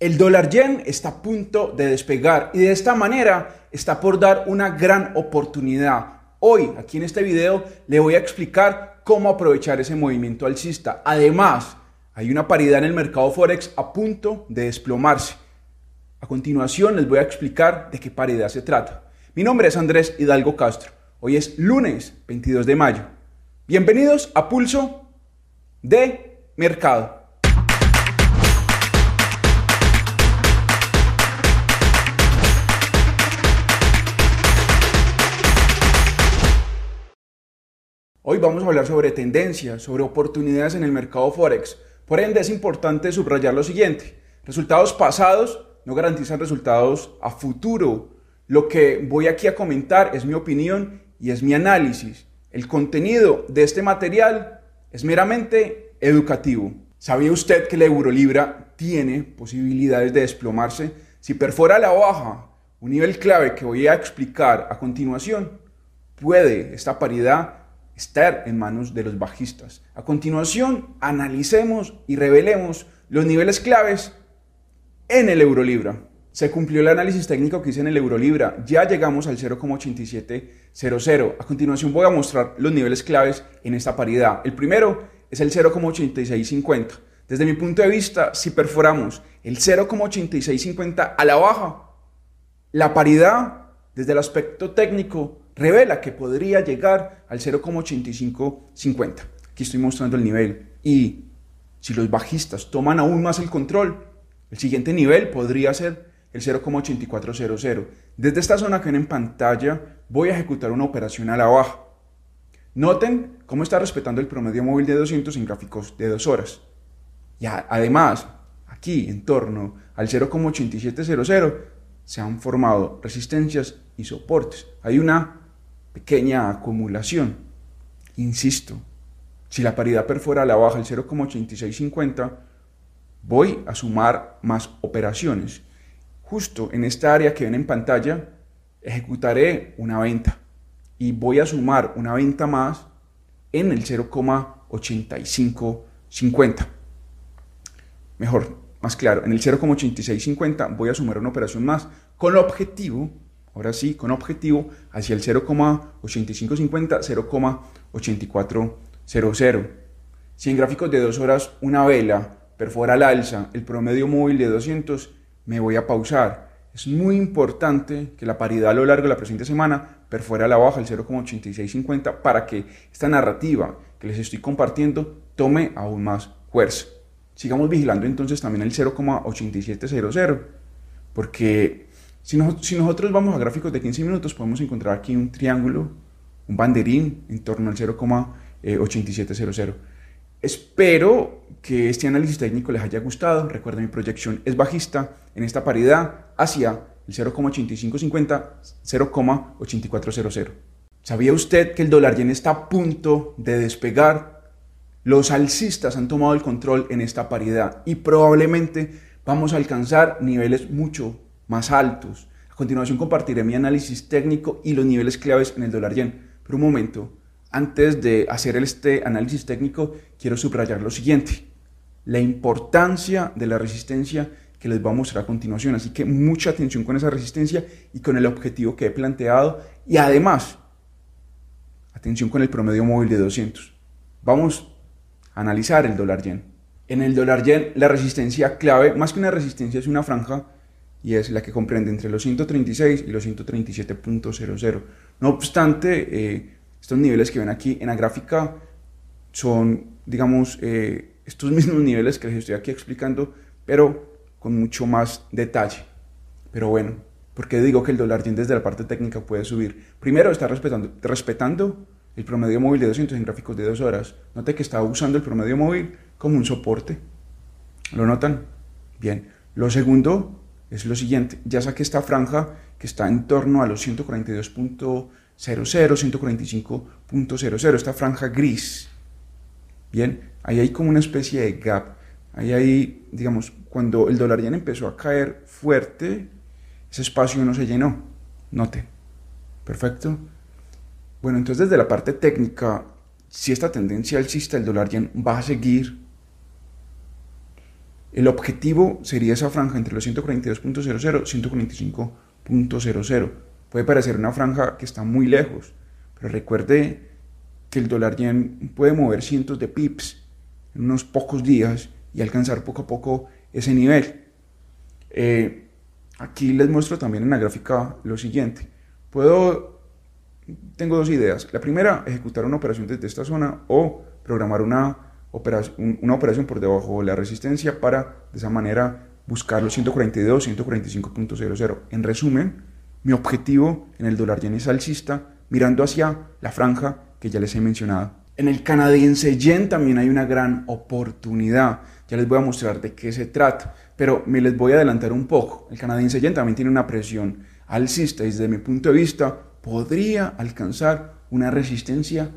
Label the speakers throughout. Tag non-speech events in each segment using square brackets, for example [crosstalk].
Speaker 1: El dólar yen está a punto de despegar y de esta manera está por dar una gran oportunidad. Hoy, aquí en este video, le voy a explicar cómo aprovechar ese movimiento alcista. Además, hay una paridad en el mercado Forex a punto de desplomarse. A continuación les voy a explicar de qué paridad se trata. Mi nombre es Andrés Hidalgo Castro. Hoy es lunes 22 de mayo. Bienvenidos a Pulso de Mercado. Hoy vamos a hablar sobre tendencias, sobre oportunidades en el mercado Forex. Por ende, es importante subrayar lo siguiente. Resultados pasados no garantizan resultados a futuro. Lo que voy aquí a comentar es mi opinión y es mi análisis. El contenido de este material es meramente educativo. ¿Sabía usted que la Eurolibra tiene posibilidades de desplomarse si perfora la baja? Un nivel clave que voy a explicar a continuación. Puede esta paridad estar en manos de los bajistas. A continuación, analicemos y revelemos los niveles claves en el Eurolibra. Se cumplió el análisis técnico que hice en el Eurolibra. Ya llegamos al 0,8700. A continuación voy a mostrar los niveles claves en esta paridad. El primero es el 0,8650. Desde mi punto de vista, si perforamos el 0,8650 a la baja, la paridad desde el aspecto técnico revela que podría llegar al 0,8550. Aquí estoy mostrando el nivel. Y si los bajistas toman aún más el control, el siguiente nivel podría ser el 0,8400. Desde esta zona que ven en pantalla voy a ejecutar una operación a la baja. Noten cómo está respetando el promedio móvil de 200 en gráficos de 2 horas. Y además, aquí en torno al 0,8700 se han formado resistencias y soportes. Hay una pequeña acumulación. Insisto, si la paridad perfora la baja el 0,8650, voy a sumar más operaciones. Justo en esta área que ven en pantalla, ejecutaré una venta y voy a sumar una venta más en el 0,8550. Mejor, más claro, en el 0,8650 voy a sumar una operación más con el objetivo Ahora sí, con objetivo hacia el 0,8550, 0,8400. Si en gráficos de dos horas una vela perfora al alza el promedio móvil de 200, me voy a pausar. Es muy importante que la paridad a lo largo de la presente semana perfora a la baja el 0,8650 para que esta narrativa que les estoy compartiendo tome aún más fuerza. Sigamos vigilando entonces también el 0,8700 porque si, nosotros vamos a gráficos de 15 minutos, podemos encontrar aquí un triángulo, un banderín en torno al 0,8700. Espero que este análisis técnico les haya gustado. Recuerden, mi proyección es bajista en esta paridad hacia el 0,8550, 0,8400. ¿Sabía usted que el dólar yen está a punto de despegar? Los alcistas han tomado el control en esta paridad y probablemente vamos a alcanzar niveles mucho más altos. A continuación compartiré mi análisis técnico y los niveles claves en el dólar yen. Pero un momento, antes de hacer este análisis técnico, quiero subrayar lo siguiente. La importancia de la resistencia que les voy a mostrar a continuación. Así que mucha atención con esa resistencia y con el objetivo que he planteado. Y además, atención con el promedio móvil de 200. Vamos a analizar el dólar yen. En el dólar yen, la resistencia clave, más que una resistencia, es una franja y es la que comprende entre los 136 y los 137.00. No obstante, eh, estos niveles que ven aquí en la gráfica son, digamos, eh, estos [laughs] mismos niveles que les estoy aquí explicando, pero con mucho más detalle. Pero bueno, ¿por qué digo que el dólar yen desde la parte técnica puede subir? Primero, está respetando, respetando el promedio móvil de 200 en gráficos de 2 horas. Note que está usando el promedio móvil como un soporte. ¿Lo notan? Bien. Lo segundo es lo siguiente. Ya saqué esta franja que está en torno a los 142.00, 145.00, esta franja gris. Bien, ahí hay como una especie de gap. Ahí hay, digamos, cuando el dólar yen empezó a caer fuerte, ese espacio no se llenó. Note. Perfecto. Bueno, entonces desde la parte técnica, si esta tendencia alcista del dólar yen va a seguir El objetivo sería esa franja entre los 142.00 y 145.00. Puede parecer una franja que está muy lejos, pero recuerde que el dólar yen puede mover cientos de pips en unos pocos días y alcanzar poco a poco ese nivel. Eh, aquí les muestro también en la gráfica lo siguiente. Puedo, tengo dos ideas. La primera, ejecutar una operación desde esta zona o programar una operación, una operación por debajo de la resistencia para de esa manera buscar los 142, 145.00. En resumen, mi objetivo en el dólar yen es alcista mirando hacia la franja que ya les he mencionado. En el canadiense yen también hay una gran oportunidad. Ya les voy a mostrar de qué se trata, pero me les voy a adelantar un poco. El canadiense yen también tiene una presión alcista y desde mi punto de vista podría alcanzar una resistencia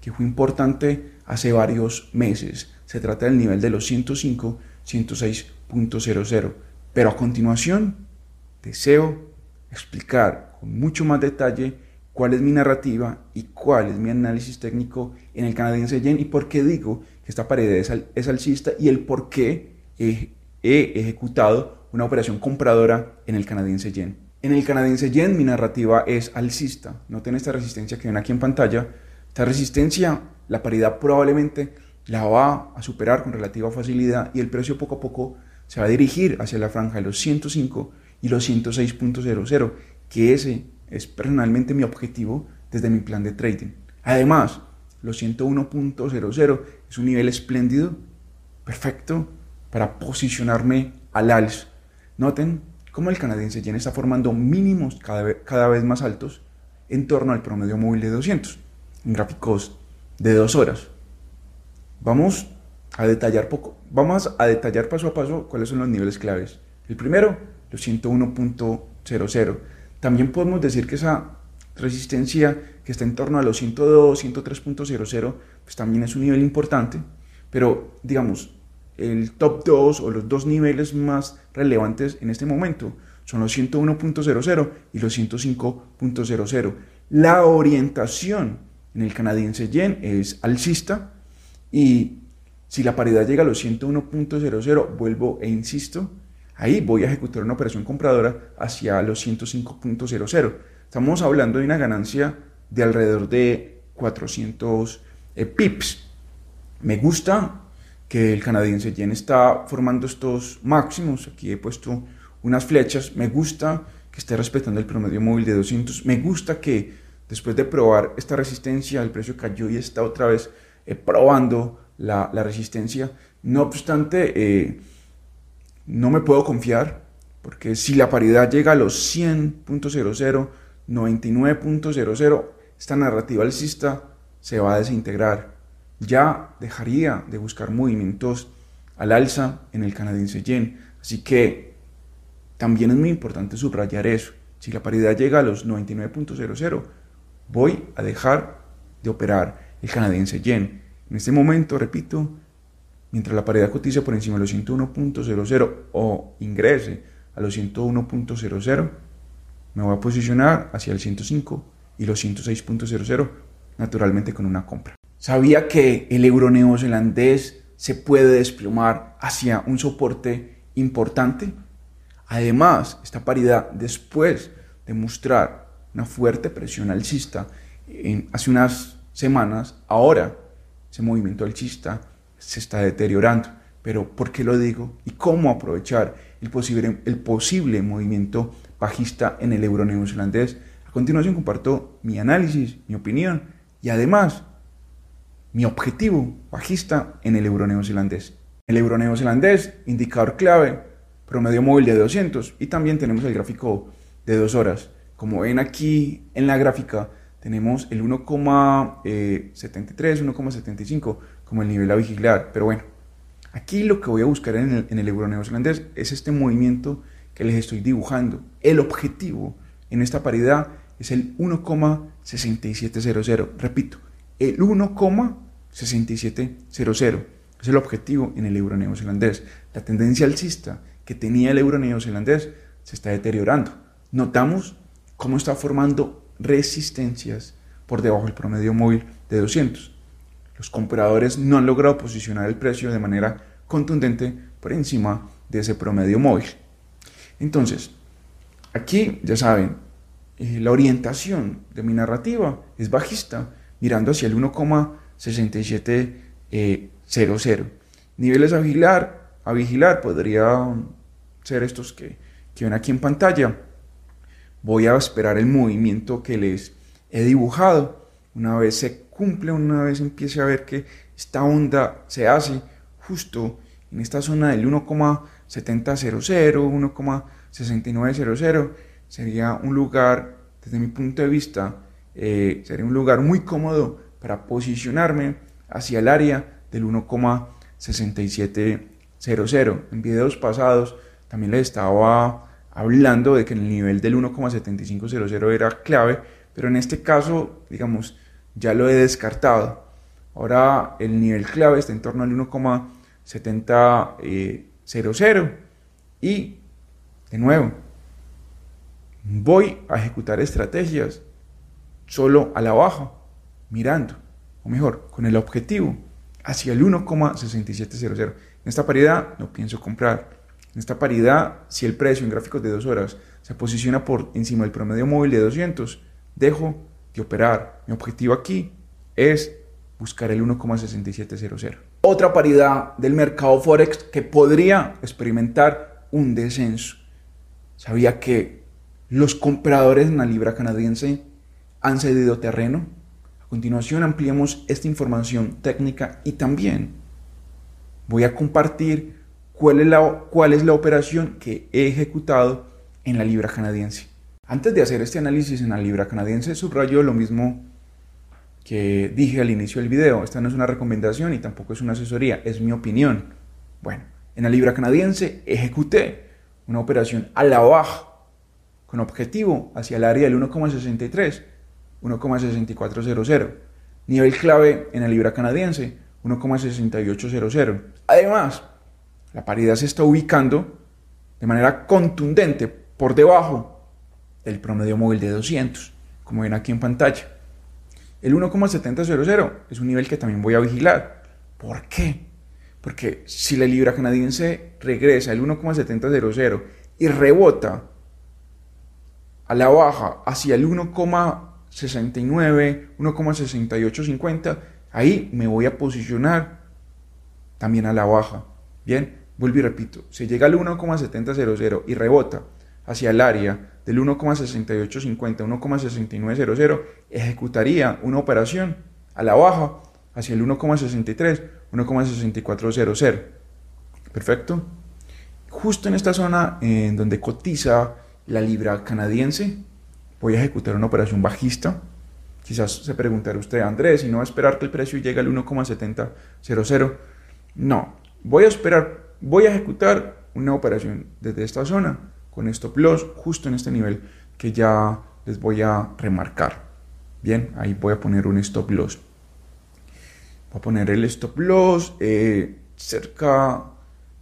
Speaker 1: que fue importante hace varios meses. Se trata del nivel de los 105, 106.00. Pero a continuación deseo explicar con mucho más detalle cuál es mi narrativa y cuál es mi análisis técnico en el canadiense yen y por qué digo que esta pared es, alcista y el por qué he, ejecutado una operación compradora en el canadiense yen. En el canadiense yen mi narrativa es alcista. Noten esta resistencia que ven aquí en pantalla. Esta resistencia, la paridad probablemente la va a superar con relativa facilidad y el precio poco a poco se va a dirigir hacia la franja de los 105 y los 106.00, que ese es personalmente mi objetivo desde mi plan de trading. Además, los 101.00 es un nivel espléndido, perfecto para posicionarme al alza. Noten cómo el canadiense yen está formando mínimos cada cada vez más altos en torno al promedio móvil de 200 en gráficos de dos horas. Vamos a detallar poco, vamos a detallar paso a paso cuáles son los niveles claves. El primero, los 101.00 también podemos decir que esa resistencia que está en torno a los 102, 103.00, pues también es un nivel importante, pero digamos, el top 2 o los dos niveles más relevantes en este momento son los 101.00 y los 105.00. La orientación en el canadiense yen es alcista y si la paridad llega a los 101.00, vuelvo e insisto, Ahí voy a ejecutar una operación compradora hacia los 105.00. Estamos hablando de una ganancia de alrededor de 400 eh, pips. Me gusta que el canadiense yen está formando estos máximos. Aquí he puesto unas flechas. Me gusta que esté respetando el promedio móvil de 200. Me gusta que después de probar esta resistencia, el precio cayó y está otra vez eh, probando la, resistencia. No obstante, eh, no me puedo confiar, porque si la paridad llega a los 100.00, 99.00, esta narrativa alcista se va a desintegrar. Ya dejaría de buscar movimientos al alza en el canadiense yen. Así que también es muy importante subrayar eso. Si la paridad llega a los 99.00, voy a dejar de operar el canadiense yen. En este momento, repito, mientras la paridad cotiza por encima de los 101.00 o ingrese a los 101.00, me voy a posicionar hacia el 105 y los 106.00, naturalmente con una compra. Sabía que el euro neozelandés se puede desplomar hacia un soporte importante. Además, esta paridad, después de mostrar una fuerte presión alcista en, hace unas semanas, ahora ese movimiento alcista se está deteriorando. Pero ¿por qué lo digo? ¿Y cómo aprovechar el posible, el posible movimiento bajista en el euro neozelandés? A continuación comparto mi análisis, mi opinión y además mi objetivo bajista en el euro neozelandés. El euro neozelandés, indicador clave, promedio móvil de 200 y también tenemos el gráfico de dos horas. Como ven aquí en la gráfica, tenemos el 1,73, 1,75 como el nivel a vigilar. Pero bueno, aquí lo que voy a buscar en el, en euro neozelandés es este movimiento que les estoy dibujando. El objetivo en esta paridad es el 1,6700. Repito, el 1,6700 es el objetivo en el euro neozelandés. La tendencia alcista que tenía el euro neozelandés se está deteriorando. Notamos cómo está formando resistencias por debajo del promedio móvil de 200. Los compradores no han logrado posicionar el precio de manera contundente por encima de ese promedio móvil. Entonces, aquí ya saben, eh, la orientación de mi narrativa es bajista, mirando hacia el 1,6700. Eh, Niveles a vigilar, a vigilar podría ser estos que, que ven aquí en pantalla. Voy a esperar el movimiento que les he dibujado. Una vez se cumple, una vez empiece a ver que esta onda se hace justo en esta zona del 1,7000, 1,6900, sería un lugar, desde mi punto de vista, eh, sería un lugar muy cómodo para posicionarme hacia el área del 1,6700. En videos pasados también les estaba hablando de que el nivel del 1,7500 era clave, pero en este caso, digamos, ya lo he descartado. Ahora el nivel clave está en torno al 1,7000 y de nuevo voy a ejecutar estrategias solo a la baja, mirando, o mejor, con el objetivo hacia el 1,6700. En esta paridad no pienso comprar. En esta paridad, si el precio en gráficos de dos horas se posiciona por encima del promedio móvil de 200, dejo de operar. Mi objetivo aquí es buscar el 1,6700. Otra paridad del mercado Forex que podría experimentar un descenso. Sabía que los compradores en la libra canadiense han cedido terreno. A continuación ampliamos esta información técnica y también voy a compartir cuál es la, cuál es la operación que he ejecutado en la libra canadiense. Antes de hacer este análisis en la libra canadiense, subrayo lo mismo que dije al inicio del video. Esta no es una recomendación y tampoco es una asesoría, es mi opinión. Bueno, en la libra canadiense ejecuté una operación a la baja con objetivo hacia el área del 1,63, 1,6400. Nivel clave en la libra canadiense, 1,6800. Además, la paridad se está ubicando de manera contundente por debajo del promedio móvil de 200, como ven aquí en pantalla. El 1,700 es un nivel que también voy a vigilar. ¿Por qué? Porque si la libra canadiense regresa al 1,700 y rebota a la baja hacia el 1,69, 1,6850, ahí me voy a posicionar también a la baja. Bien, vuelvo y repito, si llega al 1,700 y rebota hacia el área del 1,6850 1,6900, ejecutaría una operación a la baja hacia el 1,63, 1,6400. Perfecto. Justo en esta zona en donde cotiza la libra canadiense, voy a ejecutar una operación bajista. Quizás se preguntará usted, Andrés, si no va a esperar que el precio llegue al 1,7000. No, voy a esperar, voy a ejecutar una operación desde esta zona con stop loss justo en este nivel que ya les voy a remarcar. Bien, ahí voy a poner un stop loss. Voy a poner el stop loss eh, cerca,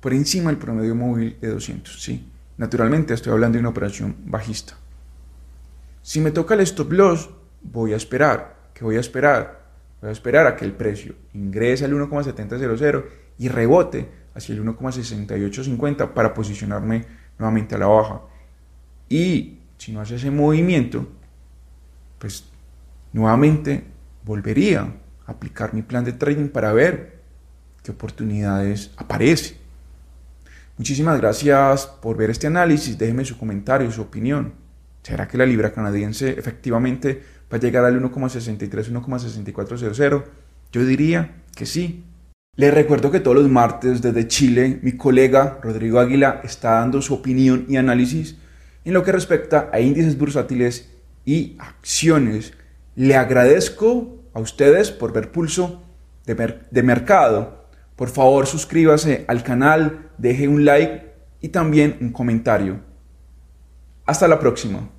Speaker 1: por encima del promedio móvil de 200. Sí, naturalmente estoy hablando de una operación bajista. Si me toca el stop loss, voy a esperar. ¿Qué voy a esperar? Voy a esperar a que el precio ingrese al 1,700 y rebote hacia el 1,6850 para posicionarme nuevamente a la baja. Y si no hace ese movimiento, pues nuevamente volvería a aplicar mi plan de trading para ver qué oportunidades aparecen. Muchísimas gracias por ver este análisis. Déjeme su comentario, su opinión. ¿Será que la libra canadiense efectivamente va a llegar al 1,63, 1,6400? Yo diría que sí, les recuerdo que todos los martes desde Chile mi colega Rodrigo Águila está dando su opinión y análisis en lo que respecta a índices bursátiles y acciones. Le agradezco a ustedes por ver pulso de, de mercado. Por favor suscríbase al canal, deje un like y también un comentario. Hasta la próxima.